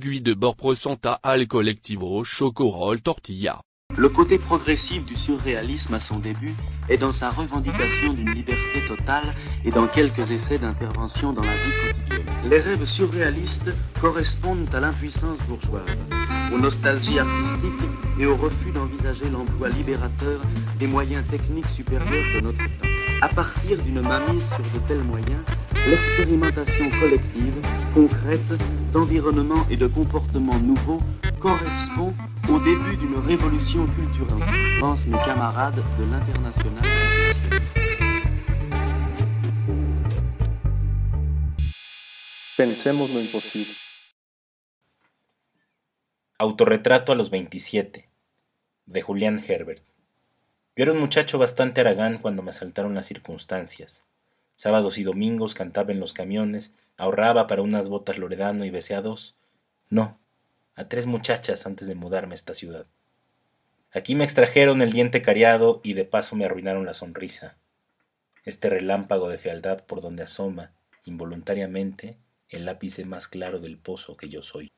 Gui de bord presenta al colectivo Chocorol Tortilla. Le côté progressif du surréalisme à son début est dans sa revendication d'une liberté totale et dans quelques essais d'intervention dans la vie quotidienne. Les rêves surréalistes correspondent à l'impuissance bourgeoise, aux nostalgies artistiques et au refus d'envisager l'emploi libérateur des moyens techniques supérieurs de notre temps. À partir d'une mainmise sur de tels moyens, l'expérimentation collective, concrète, d'environnement et de comportements nouveaux correspond au début d'une révolution culturelle, pensent mes camarades de l'international. Pensemos lo imposible. Autorretrato a los 27, de Julián Herbert. Yo era un muchacho bastante aragán cuando me asaltaron las circunstancias. Sábados y domingos cantaba en los camiones, ahorraba para unas botas Loredano y besé a dos. No, a tres muchachas antes de mudarme a esta ciudad. Aquí me extrajeron el diente cariado y de paso me arruinaron la sonrisa. Este relámpago de fealdad por donde asoma, involuntariamente, el ápice más claro del pozo que yo soy.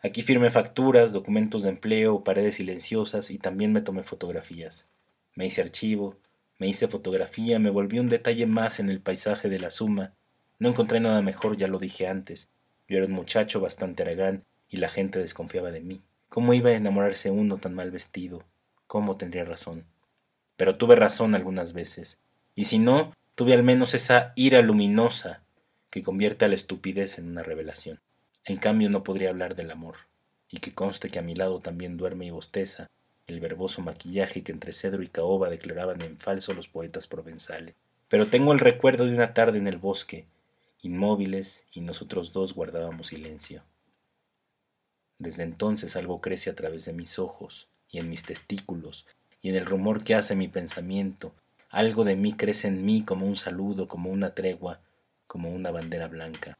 Aquí firmé facturas, documentos de empleo, paredes silenciosas y también me tomé fotografías. Me hice archivo, me hice fotografía, me volví un detalle más en el paisaje de la suma. No encontré nada mejor, ya lo dije antes. Yo era un muchacho bastante aragán y la gente desconfiaba de mí. ¿Cómo iba a enamorarse uno tan mal vestido? ¿Cómo tendría razón? Pero tuve razón algunas veces, y si no, tuve al menos esa ira luminosa que convierte a la estupidez en una revelación. En cambio no podría hablar del amor, y que conste que a mi lado también duerme y bosteza el verboso maquillaje que entre cedro y caoba declaraban en falso los poetas provenzales. Pero tengo el recuerdo de una tarde en el bosque, inmóviles, y nosotros dos guardábamos silencio. Desde entonces algo crece a través de mis ojos y en mis testículos y en el rumor que hace mi pensamiento. Algo de mí crece en mí como un saludo, como una tregua, como una bandera blanca.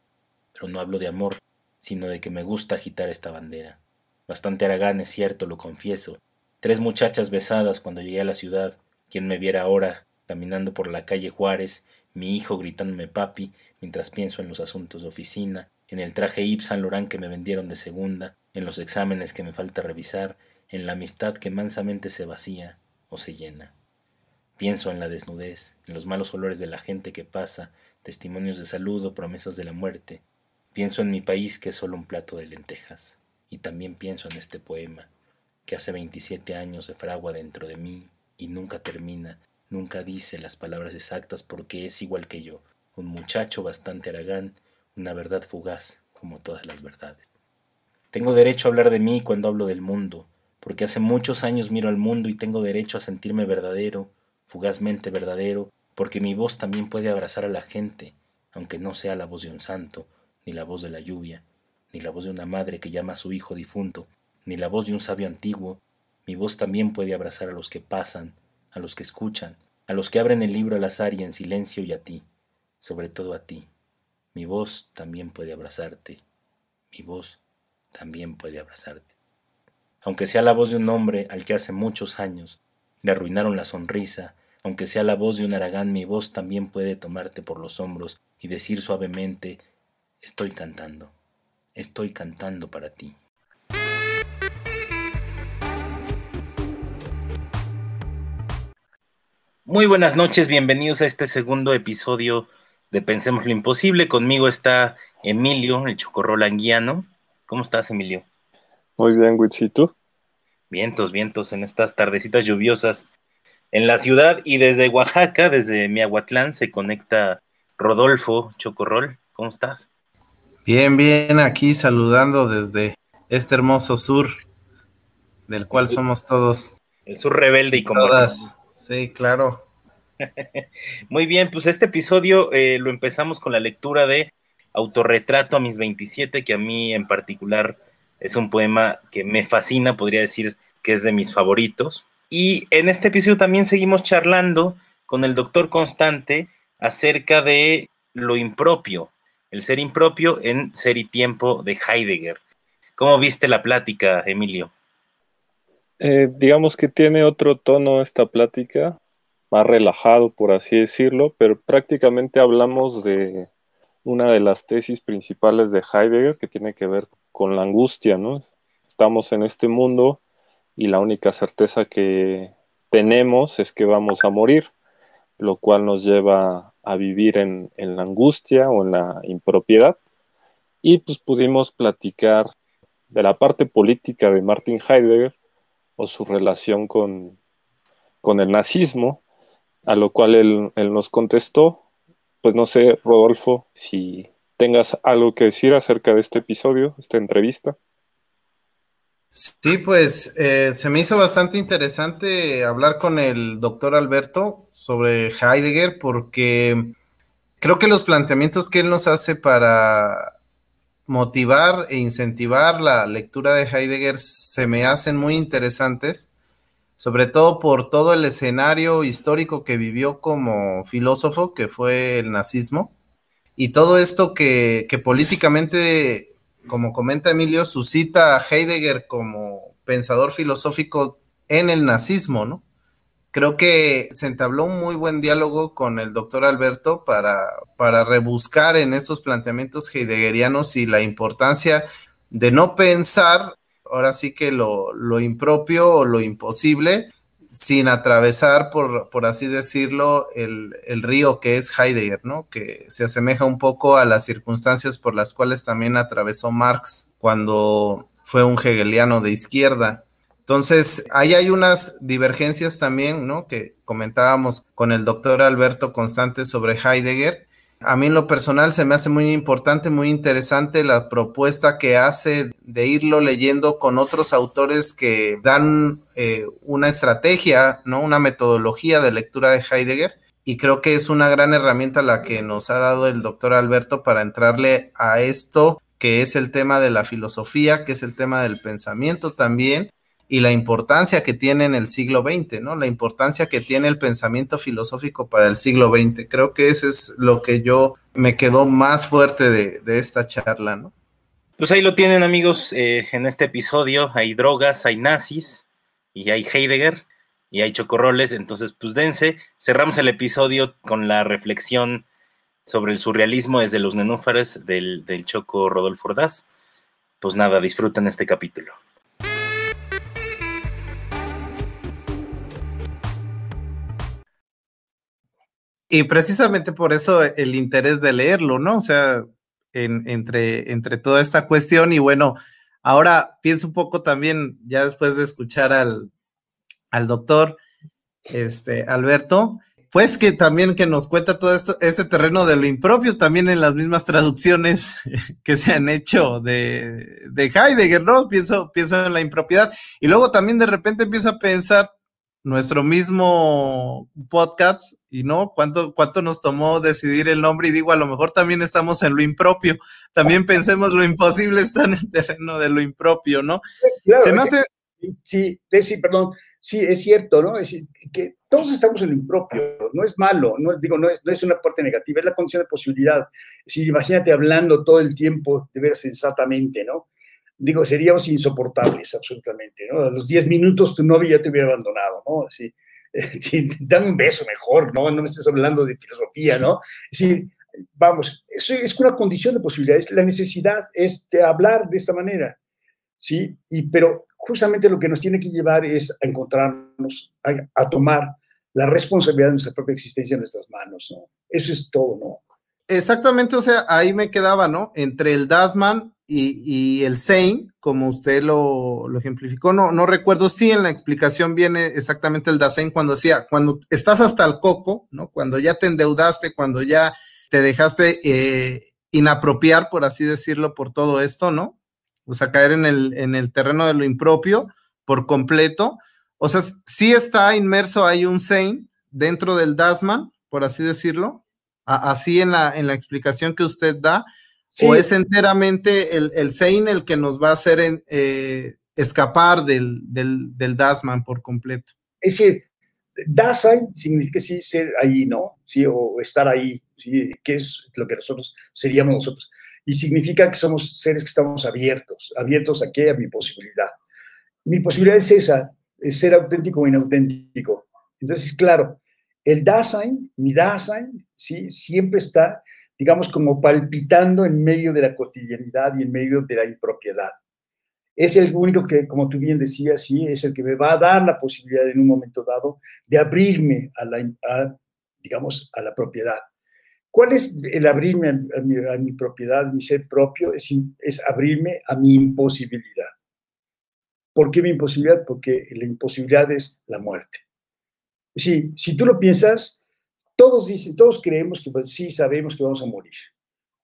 Pero no hablo de amor, sino de que me gusta agitar esta bandera. Bastante aragán es cierto, lo confieso. Tres muchachas besadas cuando llegué a la ciudad. Quien me viera ahora, caminando por la calle Juárez, mi hijo gritándome papi, mientras pienso en los asuntos de oficina, en el traje Yves Saint Laurent que me vendieron de segunda, en los exámenes que me falta revisar, en la amistad que mansamente se vacía o se llena. Pienso en la desnudez, en los malos olores de la gente que pasa, testimonios de salud o promesas de la muerte. Pienso en mi país que es solo un plato de lentejas. Y también pienso en este poema, que hace 27 años se fragua dentro de mí y nunca termina, nunca dice las palabras exactas porque es igual que yo, un muchacho bastante aragán, una verdad fugaz como todas las verdades. Tengo derecho a hablar de mí cuando hablo del mundo, porque hace muchos años miro al mundo y tengo derecho a sentirme verdadero, fugazmente verdadero, porque mi voz también puede abrazar a la gente, aunque no sea la voz de un santo, ni la voz de la lluvia, ni la voz de una madre que llama a su hijo difunto, ni la voz de un sabio antiguo, mi voz también puede abrazar a los que pasan, a los que escuchan, a los que abren el libro al azar y en silencio y a ti, sobre todo a ti. Mi voz también puede abrazarte, mi voz también puede abrazarte. Aunque sea la voz de un hombre al que hace muchos años le arruinaron la sonrisa, aunque sea la voz de un aragán, mi voz también puede tomarte por los hombros y decir suavemente, estoy cantando, estoy cantando para ti. Muy buenas noches, bienvenidos a este segundo episodio de Pensemos lo Imposible. Conmigo está Emilio, el chocorrol anguiano. ¿Cómo estás, Emilio? Muy bien, Wichito. Vientos, vientos en estas tardecitas lluviosas en la ciudad y desde Oaxaca, desde Miahuatlán, se conecta Rodolfo Chocorrol. ¿Cómo estás? Bien, bien, aquí saludando desde este hermoso sur, del cual somos todos. El sur rebelde y como. Todas. Sí, claro. Muy bien, pues este episodio eh, lo empezamos con la lectura de Autorretrato a mis 27, que a mí en particular es un poema que me fascina, podría decir que es de mis favoritos. Y en este episodio también seguimos charlando con el doctor Constante acerca de lo impropio, el ser impropio en Ser y Tiempo de Heidegger. ¿Cómo viste la plática, Emilio? Eh, digamos que tiene otro tono esta plática, más relajado, por así decirlo, pero prácticamente hablamos de una de las tesis principales de Heidegger que tiene que ver con la angustia, ¿no? Estamos en este mundo y la única certeza que tenemos es que vamos a morir, lo cual nos lleva a vivir en, en la angustia o en la impropiedad. Y pues pudimos platicar de la parte política de Martin Heidegger o su relación con, con el nazismo, a lo cual él, nos contestó. Pues no sé, Rodolfo, si tengas algo que decir acerca de este episodio, esta entrevista. Sí, pues eh, se me hizo bastante interesante hablar con el doctor Alberto sobre Heidegger porque creo que los planteamientos que él nos hace para motivar e incentivar la lectura de Heidegger se me hacen muy interesantes, sobre todo por todo el escenario histórico que vivió como filósofo, que fue el nazismo, y todo esto que, políticamente como comenta Emilio, suscita a Heidegger como pensador filosófico en el nazismo, ¿no? Creo que se entabló un muy buen diálogo con el doctor Alberto para, para rebuscar en estos planteamientos heideggerianos y la importancia de no pensar, ahora sí que lo, lo impropio o lo imposible, sin atravesar, por, por así decirlo, el, el, río que es Heidegger, ¿no? Que se asemeja un poco a las circunstancias por las cuales también atravesó Marx cuando fue un hegeliano de izquierda. Entonces, ahí hay unas divergencias también, ¿no? Que comentábamos con el doctor Alberto Constante sobre Heidegger, a mí en lo personal se me hace muy importante, muy interesante la propuesta que hace de irlo leyendo con otros autores que dan eh, una estrategia, ¿no? Una metodología de lectura de Heidegger. Y creo que es una gran herramienta la que nos ha dado el doctor Alberto para entrarle a esto que es el tema de la filosofía, que es el tema del pensamiento también, y la importancia que tiene en el siglo XX, ¿no? La importancia que tiene el pensamiento filosófico para el siglo XX. Creo que eso es lo que yo me quedó más fuerte de, de esta charla, ¿no? Pues ahí lo tienen amigos eh, en este episodio. Hay drogas, hay nazis y hay Heidegger y hay chocorroles. Entonces, pues dense. Cerramos el episodio con la reflexión sobre el surrealismo desde los nenúfares del, del Choco Rodolfo Ordaz. Pues nada, disfruten este capítulo. Y precisamente por eso el interés de leerlo, ¿no? O sea, entre, entre toda esta cuestión y bueno, ahora pienso un poco también, ya después de escuchar al, al doctor este, Alberto, pues que también que nos cuenta todo esto, este terreno de lo impropio, también en las mismas traducciones que se han hecho de, de Heidegger, ¿no? Pienso, pienso en la impropiedad. Y luego también de repente empiezo a pensar nuestro mismo podcast y no, ¿cuánto, cuánto nos tomó decidir el nombre y digo, a lo mejor también estamos en lo impropio, también pensemos lo imposible está en el terreno de lo impropio, ¿no? Claro, Se me hace... Sí, sí, perdón, sí, es cierto, ¿no? Es decir, que todos estamos en lo impropio, no es malo, no, digo, no es, no es una parte negativa, es la condición de posibilidad. Es imagínate hablando todo el tiempo de ver sensatamente, ¿no? Digo, seríamos insoportables absolutamente, ¿no? A los 10 minutos tu novia ya te hubiera abandonado, ¿no? Así, dame un beso mejor, ¿no? No me estés hablando de filosofía, ¿no? Es decir, vamos, eso es una condición de posibilidades, la necesidad es de hablar de esta manera, ¿sí? Y, pero justamente lo que nos tiene que llevar es a encontrarnos, a, a tomar la responsabilidad de nuestra propia existencia en nuestras manos, ¿no? Eso es todo, ¿no? Exactamente, o sea, ahí me quedaba, ¿no? Entre el Dasman y, el Sein, como usted lo, ejemplificó, no, no recuerdo si en la explicación viene exactamente el Dasein cuando decía, cuando estás hasta el coco, ¿no? Cuando ya te endeudaste, cuando ya te dejaste eh, inapropiar, por así decirlo, por todo esto, ¿no? O sea, caer en el, en el terreno de lo impropio por completo. O sea, sí está inmerso ahí un Sein dentro del Dasman, por así decirlo, así en la, en la explicación que usted da, ¿O es enteramente el, el Sein el que nos va a hacer eh, escapar del, del, del, Dasman por completo? Es decir, Dasein significa sí ser ahí, ¿no? Sí, o estar ahí, ¿sí? que es lo que nosotros seríamos nosotros. Y significa que somos seres que estamos abiertos. ¿Abiertos a qué? A mi posibilidad. Mi posibilidad es esa, es ser auténtico o inauténtico. Entonces, claro, el Dasein, mi Dasein, ¿sí? siempre está digamos, como palpitando en medio de la cotidianidad y en medio de la impropiedad. Es el único que, como tú bien decías, sí, es el que me va a dar la posibilidad en un momento dado de abrirme a la, digamos, a la propiedad. ¿Cuál es el abrirme a, mi, propiedad, a mi ser propio? Es, es abrirme a mi imposibilidad. ¿Por qué mi imposibilidad? Porque la imposibilidad es la muerte. Sí, si tú lo piensas, todos dicen, todos creemos que pues, sí sabemos que vamos a morir,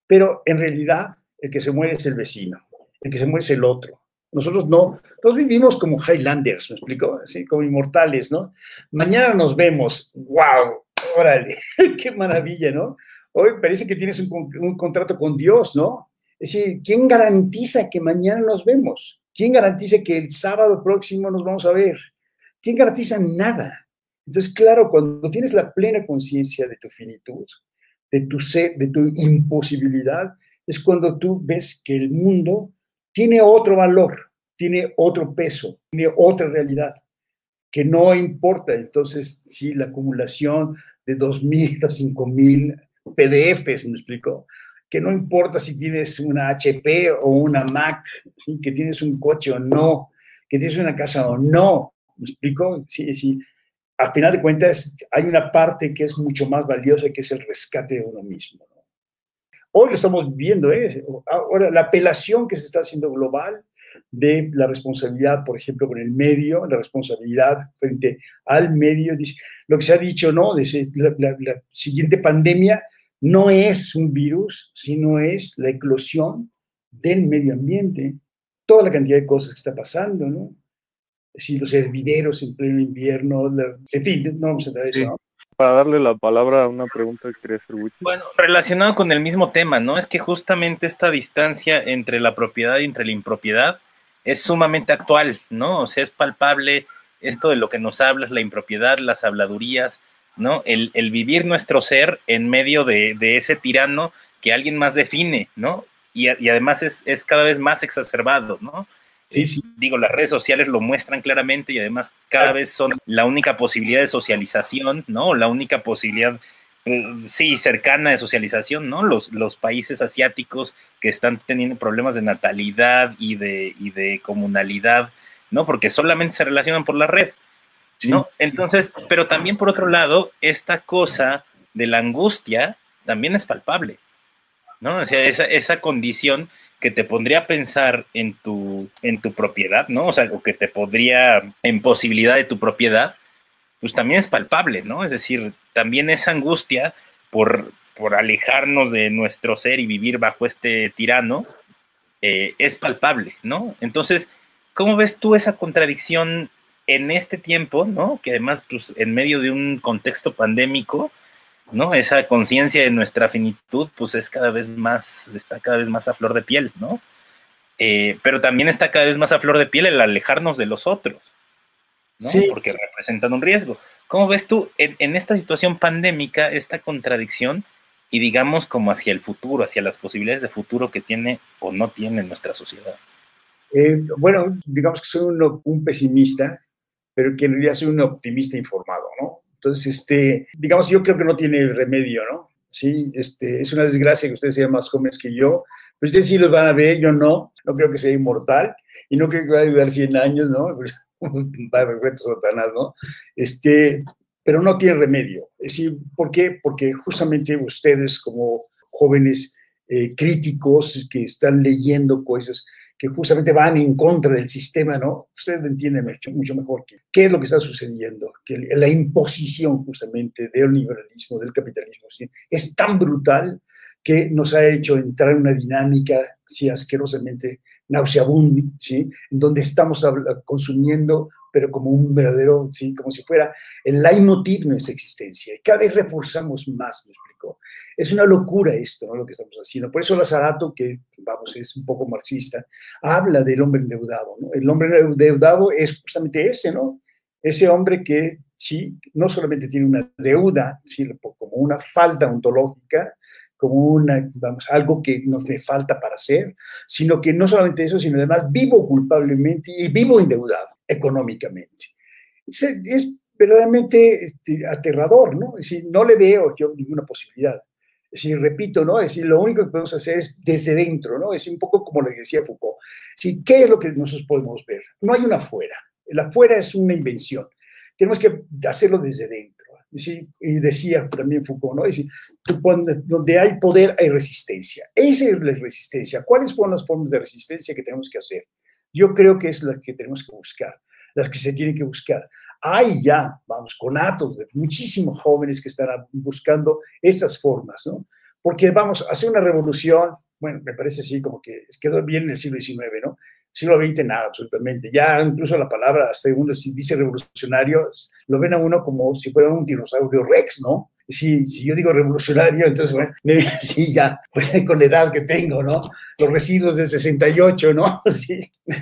pero en realidad el que se muere es el vecino, el que se muere es el otro. Nosotros no, nos vivimos como Highlanders, ¿me explico? Como inmortales, ¿no? Mañana nos vemos, wow, órale, qué maravilla, ¿no? Hoy parece que tienes un, un contrato con Dios, ¿no? Es decir, ¿quién garantiza que mañana nos vemos? ¿Quién garantiza que el sábado próximo nos vamos a ver? ¿Quién garantiza nada? Entonces, claro, cuando tienes la plena conciencia de tu finitud, de tu ser, de tu imposibilidad, es cuando tú ves que el mundo tiene otro valor, tiene otro peso, tiene otra realidad, que no importa. Entonces, sí, la acumulación de 2.000 o 5.000 PDFs, me explico, que no importa si tienes una HP o una Mac, que tienes un coche o no, que tienes una casa o no, ¿me explico? Sí, sí, a final de cuentas hay una parte que es mucho más valiosa, que es el rescate de uno mismo. Hoy lo estamos viendo, ¿eh? ahora la apelación que se está haciendo global de la responsabilidad, por ejemplo, con el medio, la responsabilidad frente al medio, lo que se ha dicho, ¿no? La, la siguiente pandemia no es un virus, sino es la eclosión del medio ambiente, toda la cantidad de cosas que está pasando, ¿no? Si los hervideros en pleno invierno, en fin, no vamos a entrar eso, Para darle la palabra a una pregunta que quería hacer Bueno, relacionado con el mismo tema, ¿no? Es que justamente esta distancia entre la propiedad y entre la impropiedad es sumamente actual, ¿no? O sea, es palpable esto de lo que nos hablas, la impropiedad, las habladurías, ¿no? El, vivir nuestro ser en medio de, ese tirano que alguien más define, ¿no? Y, y además es, es, cada vez más exacerbado, ¿no? Sí, sí. Digo, las redes sociales lo muestran claramente y además cada vez son la única posibilidad de socialización, ¿no? La única posibilidad, eh, sí, cercana de socialización, ¿no? Los, los países asiáticos que están teniendo problemas de natalidad y de, y de comunalidad, ¿no? Porque solamente se relacionan por la red, ¿no? Entonces, pero también por otro lado, esta cosa de la angustia también es palpable, ¿no? O sea, esa, esa condición que te pondría a pensar en tu, en tu propiedad, ¿no? O sea, algo que te podría, en posibilidad de tu propiedad, pues también es palpable, ¿no? Es decir, también esa angustia por, por alejarnos de nuestro ser y vivir bajo este tirano eh, es palpable, ¿no? Entonces, ¿cómo ves tú esa contradicción en este tiempo, ¿no? Que además, pues, en medio de un contexto pandémico, ¿no? Esa conciencia de nuestra finitud, pues es cada vez más, está cada vez más a flor de piel, ¿no? Eh, pero también está cada vez más a flor de piel el alejarnos de los otros, ¿no? Sí, Porque representan un riesgo. ¿Cómo ves tú en, esta situación pandémica esta contradicción y digamos como hacia el futuro, hacia las posibilidades de futuro que tiene o no tiene nuestra sociedad? Eh, bueno, digamos que soy un, un pesimista, pero que en realidad soy un optimista informado, ¿no? Entonces, este, digamos, yo creo que no tiene remedio, ¿no? Sí, este, es una desgracia que ustedes sean más jóvenes que yo, pero ustedes sí los van a ver, yo no, no creo que sea inmortal y no creo que vaya a durar 100 años, ¿no? De retos Satanás, ¿no? Este, pero no tiene remedio. Es decir, ¿por qué? Porque justamente ustedes como jóvenes eh, críticos que están leyendo cosas, que justamente van en contra del sistema, ¿no? Usted entiende mucho, mucho mejor que, qué es lo que está sucediendo, que la imposición justamente del liberalismo, del capitalismo, es tan brutal que nos ha hecho entrar en una dinámica, sí, asquerosamente nauseabunda, ¿sí? En donde estamos consumiendo, pero como un verdadero, ¿sí? Como si fuera el leitmotiv de nuestra existencia. Y cada vez reforzamos más, ¿me explico? Es una locura esto, ¿no? Lo que estamos haciendo. Por eso Lazarato, que vamos, es un poco marxista, habla del hombre endeudado, ¿no? El hombre endeudado es justamente ese, ¿no? Ese hombre que sí, no solamente tiene una deuda, ¿sí? como una falta ontológica, como una, vamos, algo que nos falta para hacer, sino que no solamente eso, sino además vivo culpablemente y vivo endeudado económicamente. Es, es verdaderamente este, aterrador, ¿no? Es decir, no le veo yo ninguna posibilidad. Es decir, repito, ¿no? Es decir, lo único que podemos hacer es desde dentro, ¿no? Es un poco como lo decía Foucault. Sí, ¿Qué es lo que nosotros podemos ver? No hay una afuera. El afuera es una invención. Tenemos que hacerlo desde dentro. ¿sí? Y decía también Foucault, ¿no? Es decir, donde hay poder hay resistencia. Esa es la resistencia. ¿Cuáles son las formas de resistencia que tenemos que hacer? Yo creo que es las que tenemos que buscar, las que se tienen que buscar. Hay ya, vamos, conatos de muchísimos jóvenes que están buscando estas formas, ¿no? Porque vamos, hacer una revolución, bueno, me parece así como que quedó bien en el siglo XIX, ¿no? Siglo XX nada, absolutamente. Ya incluso la palabra, hasta uno si dice revolucionario, lo ven a uno como si fuera un dinosaurio rex, ¿no? Si, si yo digo revolucionario, entonces, bueno, sí, ya, pues, con la edad que tengo, ¿no? Los residuos del 68, ¿no? Sí,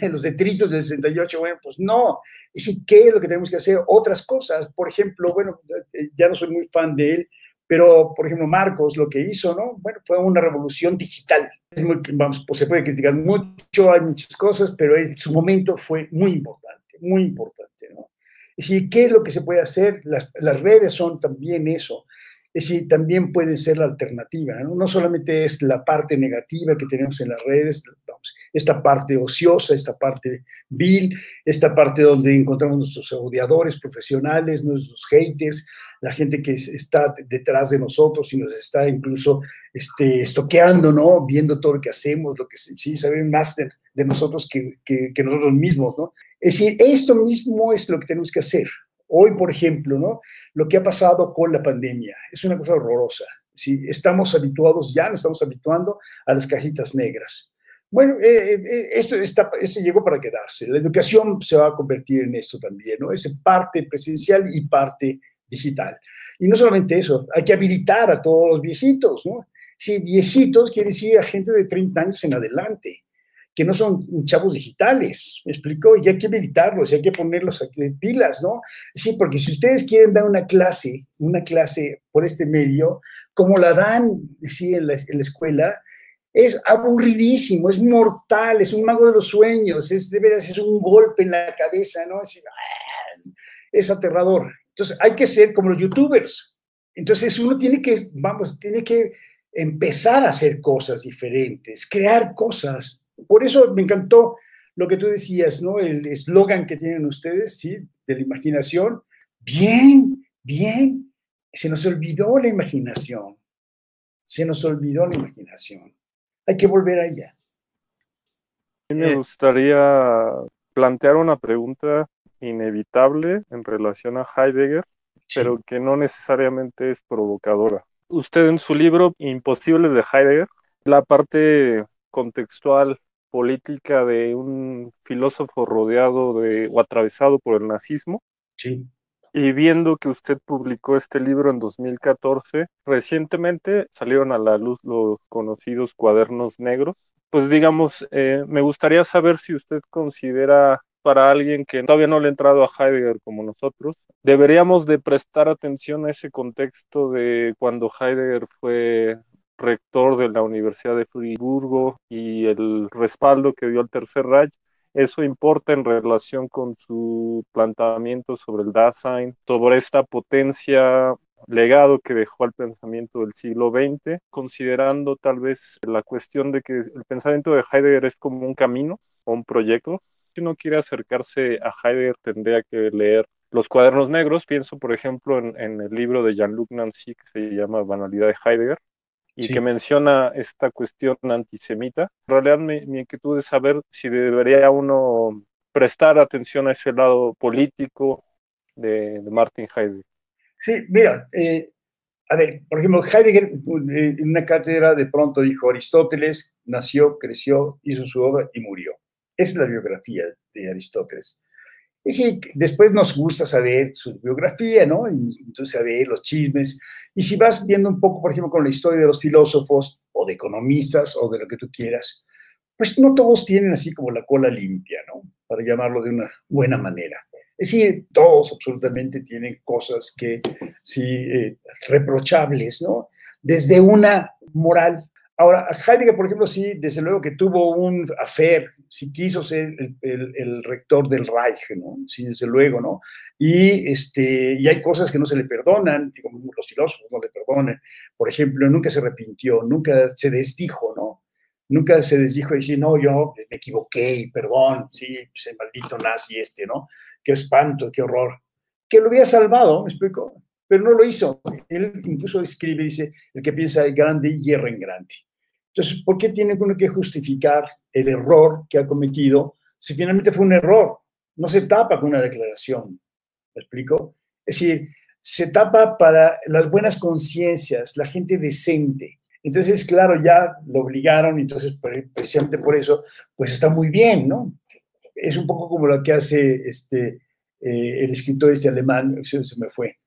los detritos del 68, bueno, pues no. Y sí, ¿qué es lo que tenemos que hacer? Otras cosas. Por ejemplo, bueno, ya no soy muy fan de él, pero, por ejemplo, Marcos lo que hizo, ¿no? Bueno, fue una revolución digital. Es muy, vamos, pues se puede criticar mucho, hay muchas cosas, pero en su momento fue muy importante, muy importante, ¿no? Es decir, ¿qué es lo que se puede hacer? Las, las redes son también eso. Es decir, también pueden ser la alternativa. ¿no? no solamente es la parte negativa que tenemos en las redes, esta parte ociosa, esta parte vil, esta parte donde encontramos nuestros odiadores profesionales, nuestros haters, la gente que está detrás de nosotros y nos está incluso este, estoqueando, ¿no? Viendo todo lo que hacemos, lo que sí saben más de, nosotros que, que, que, nosotros mismos, ¿no? Es decir, esto mismo es lo que tenemos que hacer. Hoy, por ejemplo, ¿no? Lo que ha pasado con la pandemia es una cosa horrorosa. ¿sí? Estamos habituados, ya nos estamos habituando a las cajitas negras. Bueno, eh, eh, eh, esto está, ese llegó para quedarse. La educación se va a convertir en esto también, ¿no? Es parte presencial y parte digital. Y no solamente eso, hay que habilitar a todos los viejitos, ¿no? Si viejitos quiere decir a gente de 30 años en adelante, que no son chavos digitales, ¿me explico? Y hay que habilitarlos, hay que ponerlos aquí en pilas, ¿no? Sí, porque si ustedes quieren dar una clase, una clase por este medio, como la dan, sí, en la, escuela, es aburridísimo, es mortal, es un mago de los sueños, es de veras, un golpe en la cabeza, ¿no? Es, es aterrador. Entonces, hay que ser como los youtubers. Entonces, uno tiene que, vamos, tiene que empezar a hacer cosas diferentes, crear cosas. Por eso me encantó lo que tú decías, ¿no? El eslogan que tienen ustedes, ¿sí? De la imaginación. Bien, bien. Se nos olvidó la imaginación. Se nos olvidó la imaginación. Hay que volver a ella. me gustaría plantear una pregunta inevitable en relación a Heidegger, pero que no necesariamente es provocadora. Usted en su libro Imposibles de Heidegger, la parte contextual política de un filósofo rodeado de o atravesado por el nazismo. Sí. Y viendo que usted publicó este libro en 2014, recientemente salieron a la luz los conocidos cuadernos negros. Pues digamos, eh, me gustaría saber si usted considera para alguien que todavía no le ha entrado a Heidegger como nosotros, deberíamos de prestar atención a ese contexto de cuando Heidegger fue rector de la Universidad de Friburgo y el respaldo que dio al Tercer Reich. Eso importa en relación con su planteamiento sobre el Dasein, sobre esta potencia legado que dejó al pensamiento del siglo XX, considerando tal vez la cuestión de que el pensamiento de Heidegger es como un camino o un proyecto, si uno quiere acercarse a Heidegger tendría que leer los cuadernos negros. Pienso, por ejemplo, en, el libro de Jean-Luc Nancy que se llama Banalidad de Heidegger y que menciona esta cuestión antisemita. En realidad mi, inquietud es saber si debería uno prestar atención a ese lado político de, Martin Heidegger. Sí, mira, eh, a ver, por ejemplo, Heidegger eh, en una cátedra de pronto dijo, Aristóteles nació, creció, hizo su obra y murió. Esa es la biografía de Aristóteles. Y sí, después nos gusta saber su biografía, ¿no? Entonces saber los chismes. Y si vas viendo un poco, por ejemplo, con la historia de los filósofos o de economistas o de lo que tú quieras, pues no todos tienen así como la cola limpia, ¿no? Para llamarlo de una buena manera. Es decir, todos absolutamente tienen cosas que, sí, eh, reprochables, ¿no? Desde una moral Ahora, Heidegger, por ejemplo, sí, desde luego que tuvo un affair, sí quiso ser el, rector del Reich, ¿no? Sí, desde luego, ¿no? Y, este, y hay cosas que no se le perdonan, como los filósofos no le perdonan. Por ejemplo, nunca se arrepintió, nunca se desdijo, ¿no? Nunca se desdijo y decir, no, yo me equivoqué, perdón, sí, pues el maldito nazi este, ¿no? Qué espanto, qué horror. Que lo había salvado, ¿me explico? Pero no lo hizo. Él incluso escribe, dice, el que piensa grande, hierra en grande. Entonces, ¿por qué tiene uno que justificar el error que ha cometido si finalmente fue un error? No se tapa con una declaración. ¿Me explico? Es decir, se tapa para las buenas conciencias, la gente decente. Entonces, claro, ya lo obligaron, entonces, precisamente por eso, pues está muy bien, ¿no? Es un poco como lo que hace este, eh, el escritor este alemán, se me fue,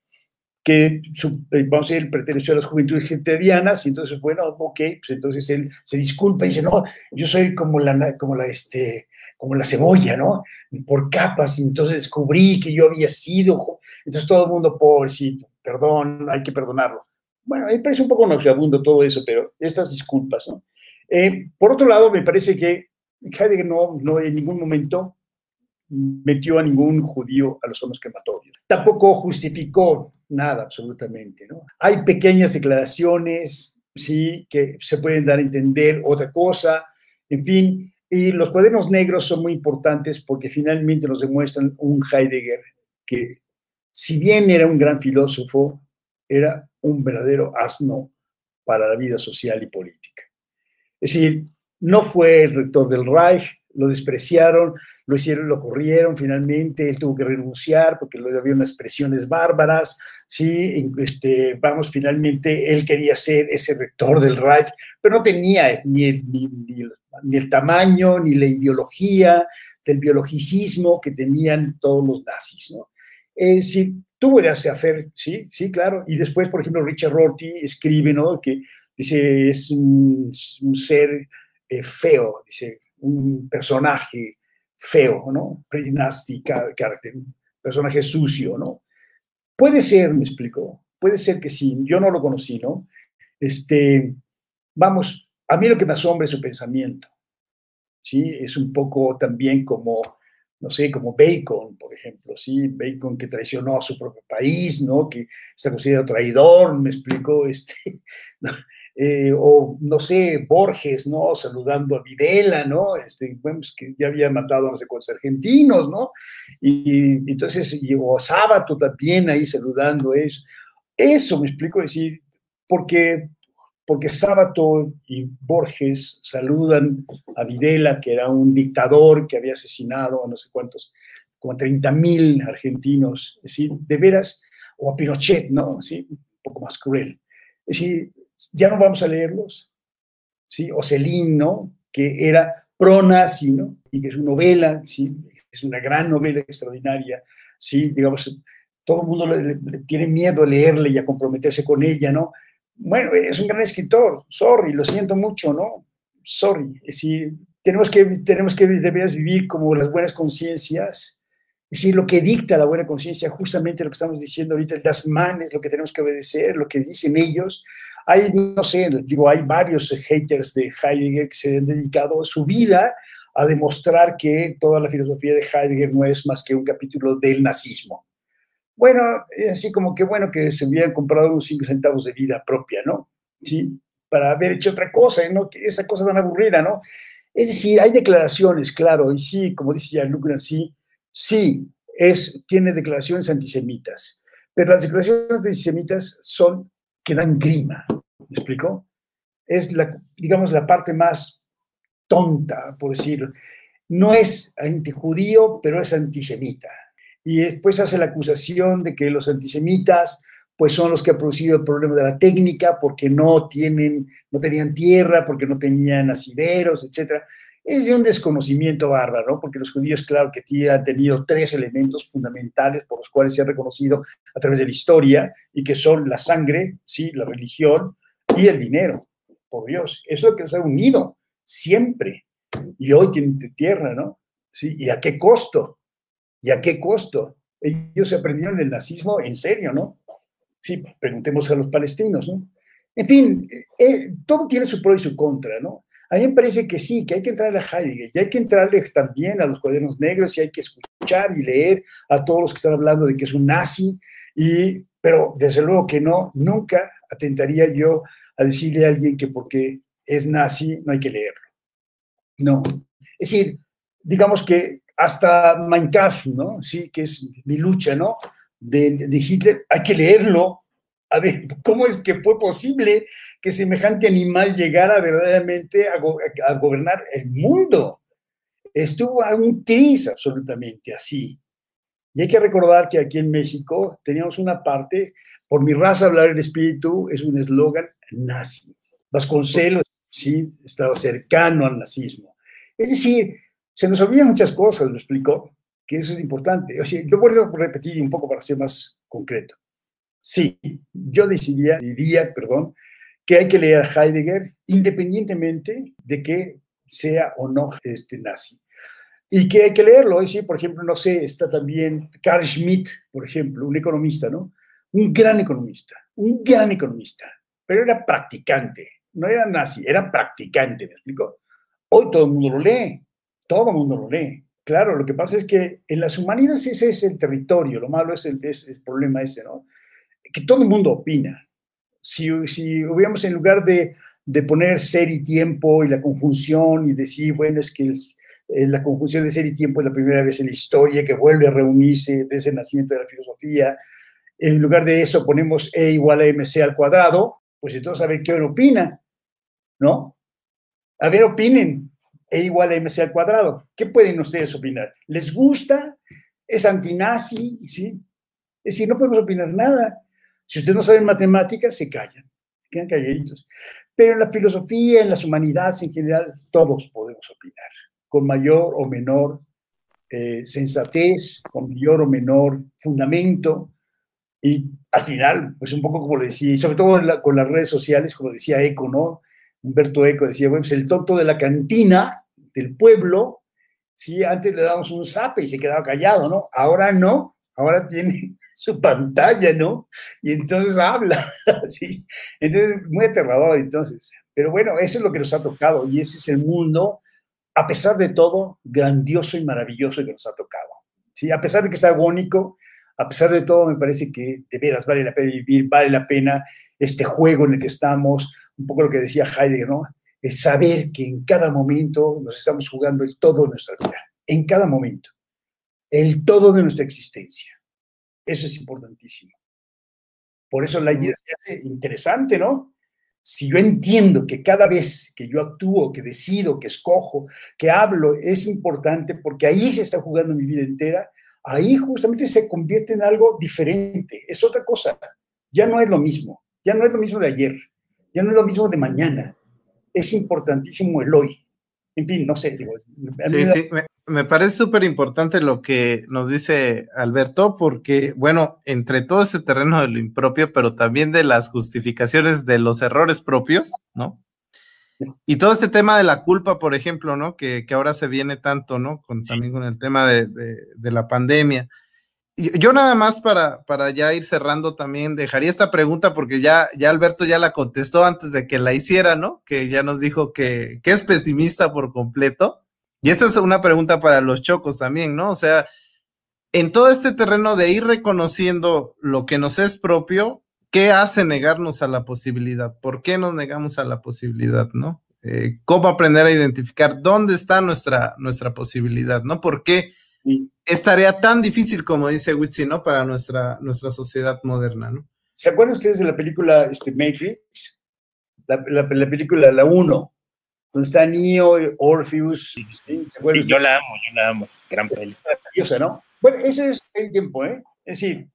que eh, vamos a decir, él perteneció a las juventudes genterianas, y entonces, bueno, ok, pues entonces él se disculpa y dice, no, yo soy como la, como la, este, como la cebolla, ¿no? Por capas, y entonces descubrí que yo había sido, entonces todo el mundo, pobrecito, perdón, hay que perdonarlo. Bueno, me parece un poco nauseabundo todo eso, pero estas disculpas, ¿no? Eh, por otro lado, me parece que Heidegger no, no en ningún momento metió a ningún judío a los hombres mató. Tampoco justificó nada absolutamente. ¿no? Hay pequeñas declaraciones, sí, que se pueden dar a entender otra cosa, en fin, y los cuadernos negros son muy importantes porque finalmente nos demuestran un Heidegger que, si bien era un gran filósofo, era un verdadero asno para la vida social y política. Es decir, no fue el rector del Reich, lo despreciaron, lo hicieron, lo corrieron finalmente, él tuvo que renunciar porque había unas presiones bárbaras, sí, este, vamos, finalmente él quería ser ese rector del Reich, pero no tenía ni el, ni, el tamaño, ni la ideología del biologicismo que tenían todos los nazis, ¿no? Eh, sí, tuvo de hacer, sí, sí, claro, y después, por ejemplo, Richard Rorty escribe, ¿no? Que dice, es un, ser eh, feo, dice, un personaje feo, ¿no? Nasty character, personaje sucio, ¿no? Puede ser, me explico, puede ser que sí, yo no lo conocí, ¿no? Este, vamos, a mí lo que me asombra es su pensamiento, ¿sí? Es un poco también como, no sé, como Bacon, por ejemplo, ¿sí? Bacon que traicionó a su propio país, ¿no? Que está considerado traidor, me explico, este, eh, o no sé, Borges, ¿no? Saludando a Videla, ¿no? Este, bueno, pues, que ya había matado a no sé cuántos argentinos, ¿no? Y, entonces, y, o Sábato también ahí saludando eso. Eso me explico decir, porque, porque Sábato y Borges saludan a Videla, que era un dictador que había asesinado a no sé cuántos, como 30 mil argentinos, es de veras, o a Pinochet, ¿no? ¿Sí? Un poco más cruel. Es ya no vamos a leerlos, ¿sí? O ¿no? Que era pro-nazi, ¿no? Y que su novela, ¿sí? Es una gran novela extraordinaria, ¿sí? Digamos, todo el mundo tiene miedo a leerla y a comprometerse con ella, ¿no? Bueno, es un gran escritor, sorry, lo siento mucho, ¿no? Sorry, es decir, tenemos que, tenemos que deberías vivir como las buenas conciencias, es decir, lo que dicta la buena conciencia, justamente lo que estamos diciendo ahorita, las manes, lo que tenemos que obedecer, lo que dicen ellos, hay, no sé, digo, hay varios haters de Heidegger que se han dedicado su vida a demostrar que toda la filosofía de Heidegger no es más que un capítulo del nazismo. Bueno, es así como que bueno que se hubieran comprado unos cinco centavos de vida propia, ¿no? Sí, para haber hecho otra cosa, ¿no? Esa cosa tan aburrida, ¿no? Es decir, hay declaraciones, claro, y sí, como dice Jean-Luc Nancy, sí, es, tiene declaraciones antisemitas, pero las declaraciones antisemitas son que dan grima. ¿Me explico? Es, la, digamos, la parte más tonta, por decirlo. No es antijudío, pero es antisemita. Y después hace la acusación de que los antisemitas pues son los que han producido el problema de la técnica porque no tienen, no tenían tierra, porque no tenían asideros, etcétera es de un desconocimiento bárbaro, porque los judíos, claro que han tenido tres elementos fundamentales por los cuales se ha reconocido a través de la historia y que son la sangre, ¿sí? la religión y el dinero, por Dios. Eso es lo que los ha unido siempre. Y hoy tienen tierra, ¿no? ¿Sí? ¿Y a qué costo? ¿Y a qué costo? Ellos aprendieron el nazismo en serio, ¿no? Sí, preguntemos a los palestinos, ¿no? En fin, eh, todo tiene su pro y su contra, ¿no? A mí me parece que sí, que hay que entrar a Heidegger y hay que entrarle también a los cuadernos negros y hay que escuchar y leer a todos los que están hablando de que es un nazi, y, pero desde luego que no, nunca atentaría yo a decirle a alguien que porque es nazi no hay que leerlo. No. Es decir, digamos que hasta Mein Kampf, ¿no? Sí, que es mi lucha, ¿no? De, de Hitler, hay que leerlo, a ver, ¿cómo es que fue posible que semejante animal llegara verdaderamente a, gobernar el mundo? Estuvo a un tris absolutamente así. Y hay que recordar que aquí en México teníamos una parte, por mi raza hablar el espíritu es un eslogan nazi. Vasconcelos, sí, estaba cercano al nazismo. Es decir, se nos olvidan muchas cosas, lo explicó, que eso es importante. O sea, yo voy a repetir un poco para ser más concreto. Sí, yo decidiría, diría, perdón, que hay que leer Heidegger independientemente de que sea o no este nazi. Y que hay que leerlo, ¿sí? por ejemplo, no sé, está también Carl Schmitt, por ejemplo, un economista, ¿no? Un gran economista, un gran economista, pero era practicante, no era nazi, era practicante, ¿me explico? Hoy todo el mundo lo lee, todo el mundo lo lee. Claro, lo que pasa es que en las humanidades ese es el territorio, lo malo es el, es el problema ese, ¿no? Que todo el mundo opina. Si, si hubiéramos en lugar de, de, poner ser y tiempo y la conjunción y decir, bueno, es que la conjunción de ser y tiempo es la primera vez en la historia que vuelve a reunirse desde el nacimiento de la filosofía, en lugar de eso ponemos E igual a MC al cuadrado, pues entonces a ver qué opina, ¿no? A ver, opinen. E igual a MC al cuadrado. ¿Qué pueden ustedes opinar? ¿Les gusta? ¿Es antinazi? ¿Sí? Es decir, no podemos opinar nada. Si ustedes no saben matemáticas, se callan, quedan calladitos. Pero en la filosofía, en las humanidades en general, todos podemos opinar, con mayor o menor eh, sensatez, con mayor o menor fundamento. Y al final, pues un poco como le decía, y sobre todo con las redes sociales, como decía Eco, ¿no? Humberto Eco decía, bueno, pues el tonto de la cantina, del pueblo, sí, antes le dábamos un zape y se quedaba callado, ¿no? Ahora no, ahora tiene su pantalla, ¿no? Y entonces habla, ¿sí? Entonces, muy aterrador entonces. Pero bueno, eso es lo que nos ha tocado y ese es el mundo, a pesar de todo, grandioso y maravilloso que nos ha tocado. ¿sí? A pesar de que es agónico, a pesar de todo, me parece que de veras vale la pena vivir, vale la pena este juego en el que estamos, un poco lo que decía Heidegger, ¿no? Es saber que en cada momento nos estamos jugando el todo de nuestra vida, en cada momento, el todo de nuestra existencia. Eso es importantísimo. Por eso la vida se hace interesante, ¿no? Si yo entiendo que cada vez que yo actúo, que decido, que escojo, que hablo, es importante porque ahí se está jugando mi vida entera, ahí justamente se convierte en algo diferente, es otra cosa. Ya no es lo mismo, ya no es lo mismo de ayer, ya no es lo mismo de mañana. Es importantísimo el hoy. En fin, no sé. sí, sí, me parece súper importante lo que nos dice Alberto, porque, bueno, entre todo este terreno de lo impropio, pero también de las justificaciones de los errores propios, ¿no? Y todo este tema de la culpa, por ejemplo, ¿no? Que, ahora se viene tanto, ¿no? Con, también con el tema de, de, la pandemia. Yo nada más para, para ya ir cerrando también, dejaría esta pregunta porque ya, ya Alberto ya la contestó antes de que la hiciera, ¿no? Que ya nos dijo que, que es pesimista por completo. Y esta es una pregunta para los chocos también, ¿no? O sea, en todo este terreno de ir reconociendo lo que nos es propio, ¿qué hace negarnos a la posibilidad? ¿Por qué nos negamos a la posibilidad, no? Eh, ¿Cómo aprender a identificar dónde está nuestra, nuestra posibilidad, no? ¿Por qué es tarea tan difícil, como dice Witsi, ¿no? Para nuestra, nuestra sociedad moderna, ¿no? ¿Se acuerdan ustedes de la película este, Matrix? La, la, la película La 1, donde está Neo, Orpheus. Sí, yo la amo, yo la amo, gran película. ¿no? Bueno, eso es el tiempo, ¿eh? Es decir,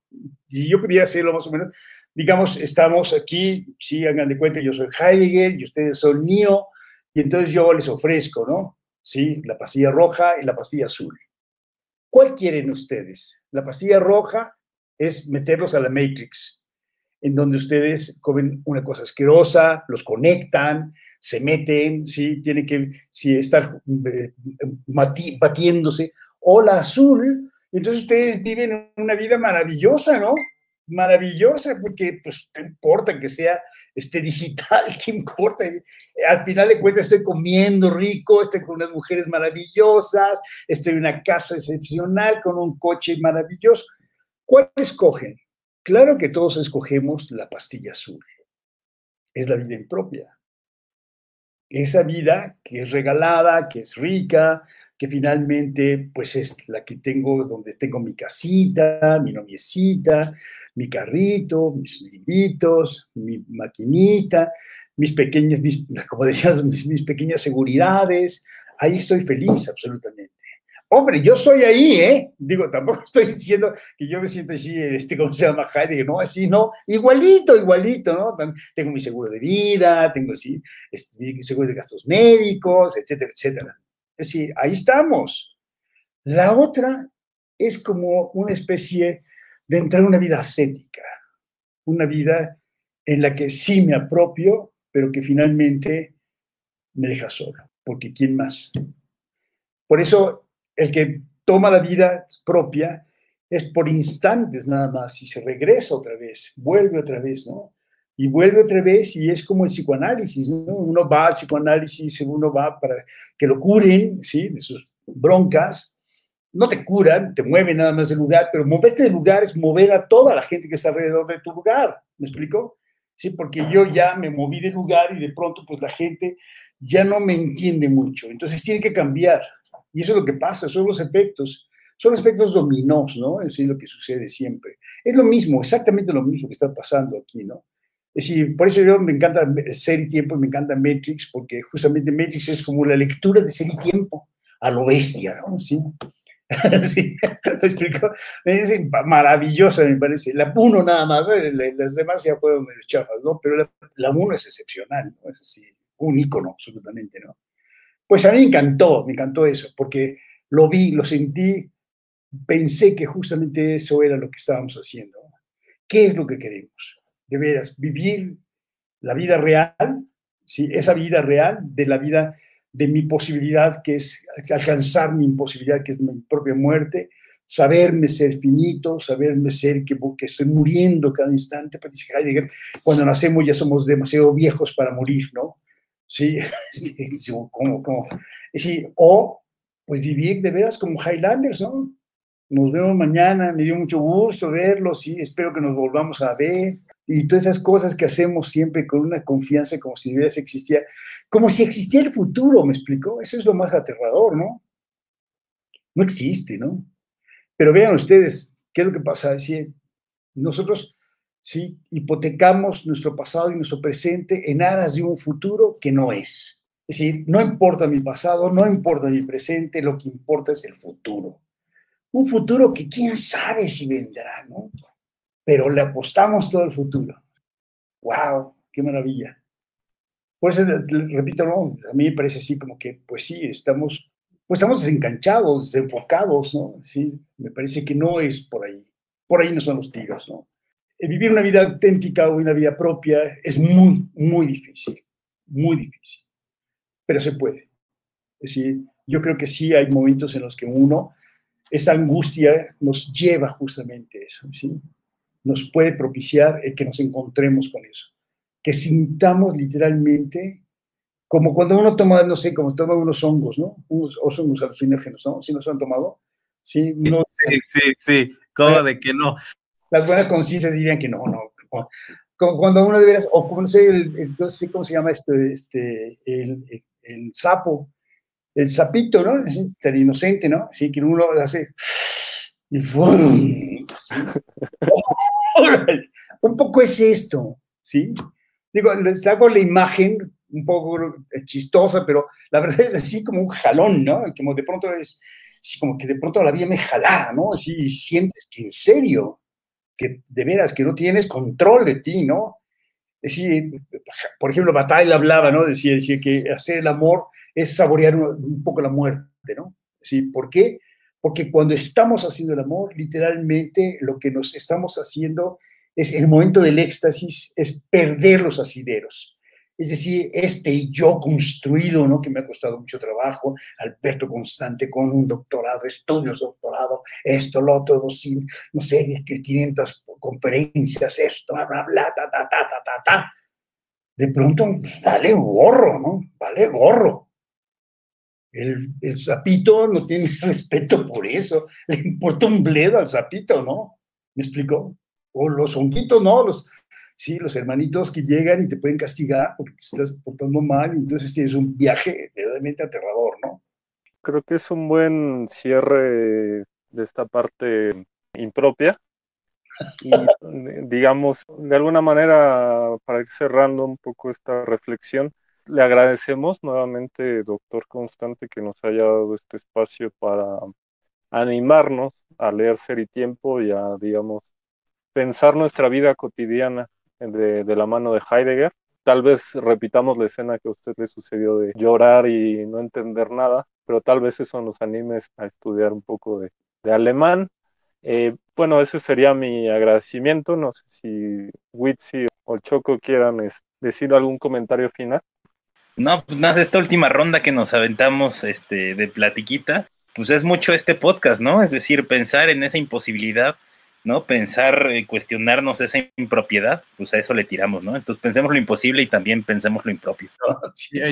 si yo pudiera hacerlo más o menos, digamos, estamos aquí, sí, hagan de cuenta, yo soy Heidegger y ustedes son Neo, y entonces yo les ofrezco, ¿no? Sí, la pastilla roja y la pastilla azul. ¿Cuál quieren ustedes? La pastilla roja es meterlos a la Matrix, en donde ustedes comen una cosa asquerosa, los conectan, se meten, ¿sí? Tienen que estar eh, batiéndose, o la azul, entonces ustedes viven una vida maravillosa, ¿no? maravillosa, porque pues no importa que sea este, digital, ¿qué importa? Al final de cuentas estoy comiendo rico, estoy con unas mujeres maravillosas, estoy en una casa excepcional, con un coche maravilloso. ¿Cuál escogen? Claro que todos escogemos la pastilla azul. Es la vida impropia. Esa vida que es regalada, que es rica, que finalmente pues es la que tengo, donde tengo mi casita, mi noviecita, mi carrito, mis libritos, mi maquinita, mis pequeñas, como decías, mis, pequeñas seguridades. Ahí estoy feliz absolutamente. Hombre, yo estoy ahí, ¿eh? Digo, tampoco estoy diciendo que yo me siento así, este, ¿cómo se llama? Heidegger, no, así, no, igualito, igualito, ¿no? Tengo mi seguro de vida, tengo así, este, mi seguro de gastos médicos, etcétera, etcétera. Es decir, ahí estamos. La otra es como una especie de entrar en una vida ascética, una vida en la que sí me apropio, pero que finalmente me deja solo, porque ¿quién más? Por eso el que toma la vida propia es por instantes nada más y se regresa otra vez, vuelve otra vez, ¿no? Y vuelve otra vez y es como el psicoanálisis, ¿no? Uno va al psicoanálisis, uno va para que lo curen, ¿sí? De sus broncas, no te curan, te mueven nada más del lugar, pero moverte del lugar es mover a toda la gente que está alrededor de tu lugar. ¿Me explico? Sí, porque yo ya me moví del lugar y de pronto pues la gente ya no me entiende mucho. Entonces tiene que cambiar. Y eso es lo que pasa, son los efectos. Son los efectos dominós, ¿no? Es lo que sucede siempre. Es lo mismo, exactamente lo mismo que está pasando aquí, ¿no? Es decir, por eso yo me encanta Ser y Tiempo, me encanta Matrix, porque justamente Matrix es como la lectura de Ser y Tiempo, a lo bestia, ¿no? Sí. sí, ¿te explico? Es maravillosa, me parece. La 1 nada más, las demás ya fueron medio chafas, ¿no? Pero la 1 es excepcional, ¿no? Es así, un ícono, absolutamente, ¿no? Pues a mí me encantó, me encantó eso, porque lo vi, lo sentí, pensé que justamente eso era lo que estábamos haciendo. ¿Qué es lo que queremos? De veras, vivir la vida real, ¿sí? esa vida real de la vida de mi posibilidad, que es alcanzar mi imposibilidad, que es mi propia muerte, saberme ser finito, saberme ser que, estoy muriendo cada instante, pero dice Heidegger, cuando nacemos ya somos demasiado viejos para morir, ¿no? Sí, como, como, sí, o pues vivir de veras como Highlanders, ¿no? Nos vemos mañana, me dio mucho gusto verlos, sí, espero que nos volvamos a ver, y todas esas cosas que hacemos siempre con una confianza como si de existía, como si existiera el futuro, ¿me explico? Eso es lo más aterrador, ¿no? No existe, ¿no? Pero vean ustedes, ¿qué es lo que pasa? Si nosotros sí hipotecamos nuestro pasado y nuestro presente en aras de un futuro que no es. Es decir, no importa mi pasado, no importa mi presente, lo que importa es el futuro. Un futuro que quién sabe si vendrá, ¿no? pero le apostamos todo el futuro. ¡Wow! ¡Qué maravilla! Por eso, repito, a mí me parece así como que, pues sí, estamos, pues estamos desencanchados, desenfocados, ¿no? Sí, me parece que no es por ahí. Por ahí no son los tiros, ¿no? Vivir una vida auténtica o una vida propia es muy, muy difícil, muy difícil, pero se puede. Es decir, yo creo que sí hay momentos en los que uno, esa angustia nos lleva justamente a eso, ¿sí? nos puede propiciar el que nos encontremos con eso. Que sintamos literalmente, como cuando uno toma, no sé, como toma unos hongos, ¿no? Unos, hongos alucinógenos, ¿no? ¿Sí nos han tomado? Sí, no, sí, sí, sí. ¿Cómo de que no? Las buenas conciencias dirían que no, no. Cuando uno de veras, o no sé, el, ¿cómo se llama esto? Este, el, el, sapo, el sapito, ¿no? Es tan inocente, ¿no? Así que uno hace y un poco es esto, ¿sí? Digo, les hago la imagen un poco chistosa, pero la verdad es así como un jalón, ¿no? Como de pronto es, como que de pronto la vida me jala, ¿no? Así sientes que en serio, que de veras, que no tienes control de ti, ¿no? Es decir, por ejemplo, Bataille hablaba, ¿no? Decía, decía que hacer el amor es saborear un, poco la muerte, ¿no? ¿Sí? ¿Por qué? porque cuando estamos haciendo el amor, literalmente lo que nos estamos haciendo es el momento del éxtasis, es perder los asideros. Es decir, este yo construido, ¿no? que me ha costado mucho trabajo, Alberto Constante con un doctorado, estudios doctorado, esto, lo otro, no sé, que 500 conferencias, esto, bla, bla, bla, ta, ta, ta, ta, ta, ta. De pronto, vale gorro, ¿no? Vale gorro. El, el sapito no tiene respeto por eso, le importa un bledo al sapito, ¿no? ¿Me explico? O los honguitos, ¿no? Los, sí, los hermanitos que llegan y te pueden castigar porque te estás portando mal, y entonces tienes un viaje verdaderamente aterrador, ¿no? Creo que es un buen cierre de esta parte impropia. Y digamos, de alguna manera, para ir cerrando un poco esta reflexión, le agradecemos nuevamente, doctor Constante, que nos haya dado este espacio para animarnos a leer Ser y Tiempo y a, digamos, pensar nuestra vida cotidiana de, la mano de Heidegger. Tal vez repitamos la escena que a usted le sucedió de llorar y no entender nada, pero tal vez eso nos anime a estudiar un poco de, alemán. Eh, bueno, ese sería mi agradecimiento. No sé si Witsi o Choco quieran decir algún comentario final. No, pues nada, esta última ronda que nos aventamos este, de platiquita, pues es mucho este podcast, ¿no? Es decir, pensar en esa imposibilidad, ¿no? Pensar, eh, cuestionarnos esa impropiedad, pues a eso le tiramos, ¿no? Entonces pensemos lo imposible y también pensemos lo impropio.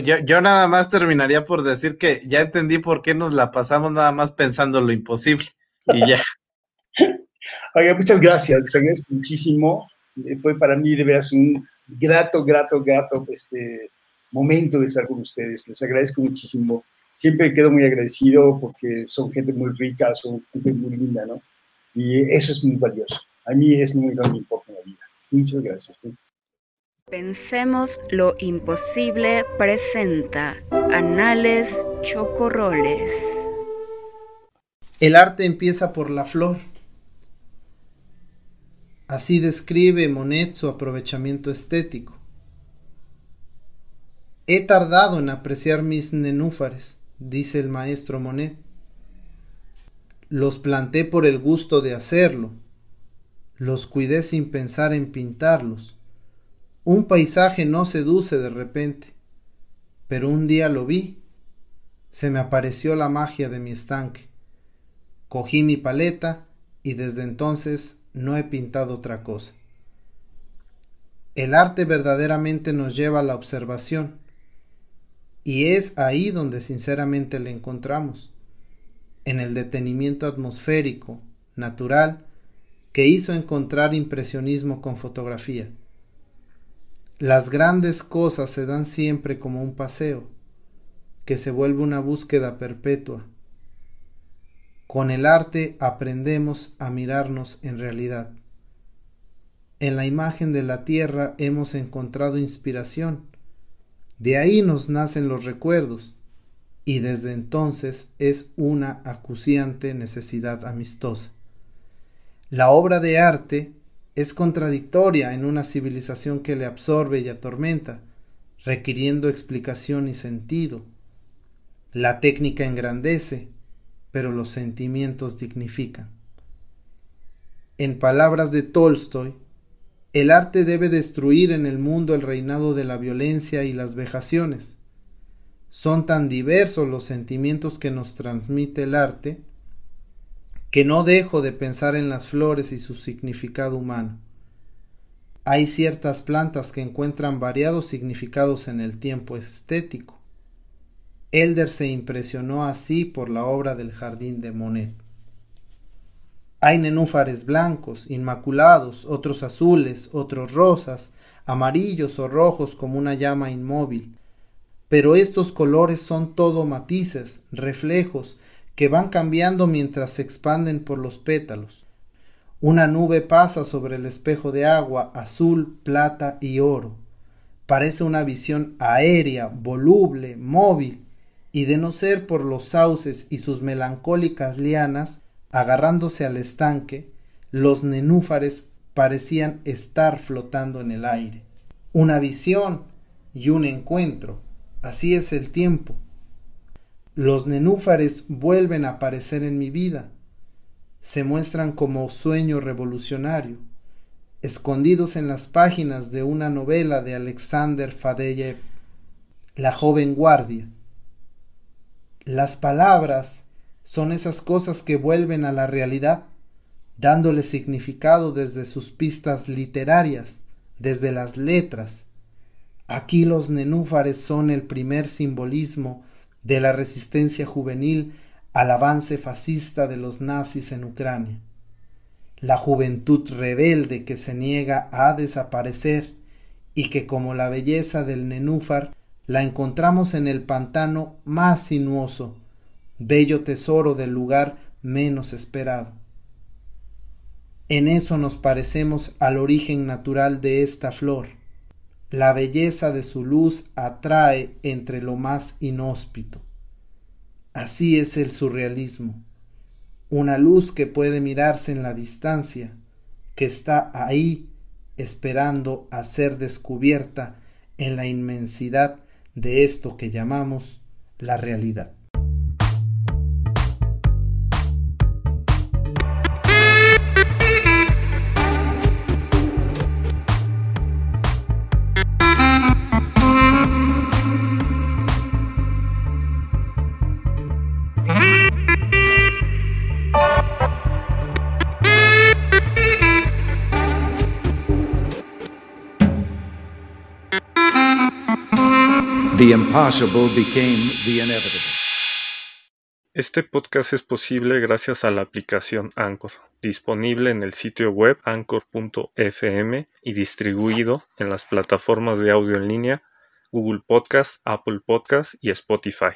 Yo, yo nada más terminaría por decir que ya entendí por qué nos la pasamos nada más pensando lo imposible y ya. Oiga, muchas gracias, les agradezco muchísimo. Eh, fue para mí de veras un grato, grato, grato este, momento de estar con ustedes. Les agradezco muchísimo. Siempre quedo muy agradecido porque son gente muy rica, son gente muy linda, ¿no? Y eso es muy valioso. A mí es lo único que me importa en la vida. Muchas gracias. Pensemos lo imposible presenta Anales Chocorroles. El arte empieza por la flor. Así describe Monet su aprovechamiento estético. He tardado en apreciar mis nenúfares, dice el maestro Monet. Los planté por el gusto de hacerlo. Los cuidé sin pensar en pintarlos. Un paisaje no seduce de repente, pero un día lo vi. Se me apareció la magia de mi estanque. Cogí mi paleta y desde entonces no he pintado otra cosa. El arte verdaderamente nos lleva a la observación y es ahí donde sinceramente le encontramos, en el detenimiento atmosférico, natural, que hizo encontrar impresionismo con fotografía. Las grandes cosas se dan siempre como un paseo, que se vuelve una búsqueda perpetua. Con el arte aprendemos a mirarnos en realidad. En la imagen de la tierra hemos encontrado inspiración de ahí nos nacen los recuerdos y desde entonces es una acuciante necesidad amistosa. La obra de arte es contradictoria en una civilización que le absorbe y atormenta, requiriendo explicación y sentido. La técnica engrandece, pero los sentimientos dignifican. En palabras de Tolstoy, el arte debe destruir en el mundo el reinado de la violencia y las vejaciones. Son tan diversos los sentimientos que nos transmite el arte que no dejo de pensar en las flores y su significado humano. Hay ciertas plantas que encuentran variados significados en el tiempo estético. Elder se impresionó así por la obra del jardín de Monet. Hay nenúfares blancos, inmaculados, otros azules, otros rosas, amarillos o rojos como una llama inmóvil. Pero estos colores son todo matices, reflejos, que van cambiando mientras se expanden por los pétalos. Una nube pasa sobre el espejo de agua azul, plata y oro. Parece una visión aérea, voluble, móvil, y de no ser por los sauces y sus melancólicas lianas, agarrándose al estanque, los nenúfares parecían estar flotando en el aire. Una visión y un encuentro. Así es el tiempo. Los nenúfares vuelven a aparecer en mi vida. Se muestran como sueño revolucionario, escondidos en las páginas de una novela de Alexander Fadeyev, La joven guardia. Las palabras son esas cosas que vuelven a la realidad, dándole significado desde sus pistas literarias, desde las letras. Aquí los nenúfares son el primer simbolismo de la resistencia juvenil al avance fascista de los nazis en Ucrania. La juventud rebelde que se niega a desaparecer y que como la belleza del nenúfar la encontramos en el pantano más sinuoso, bello tesoro del lugar menos esperado. En eso nos parecemos al origen natural de esta flor. La belleza de su luz atrae entre lo más inhóspito. Así es el surrealismo, una luz que puede mirarse en la distancia, que está ahí esperando a ser descubierta en la inmensidad de esto que llamamos la realidad. Became the inevitable. Este podcast es posible gracias a la aplicación Anchor, disponible en el sitio web anchor.fm y distribuido en las plataformas de audio en línea Google Podcast, Apple Podcast y Spotify.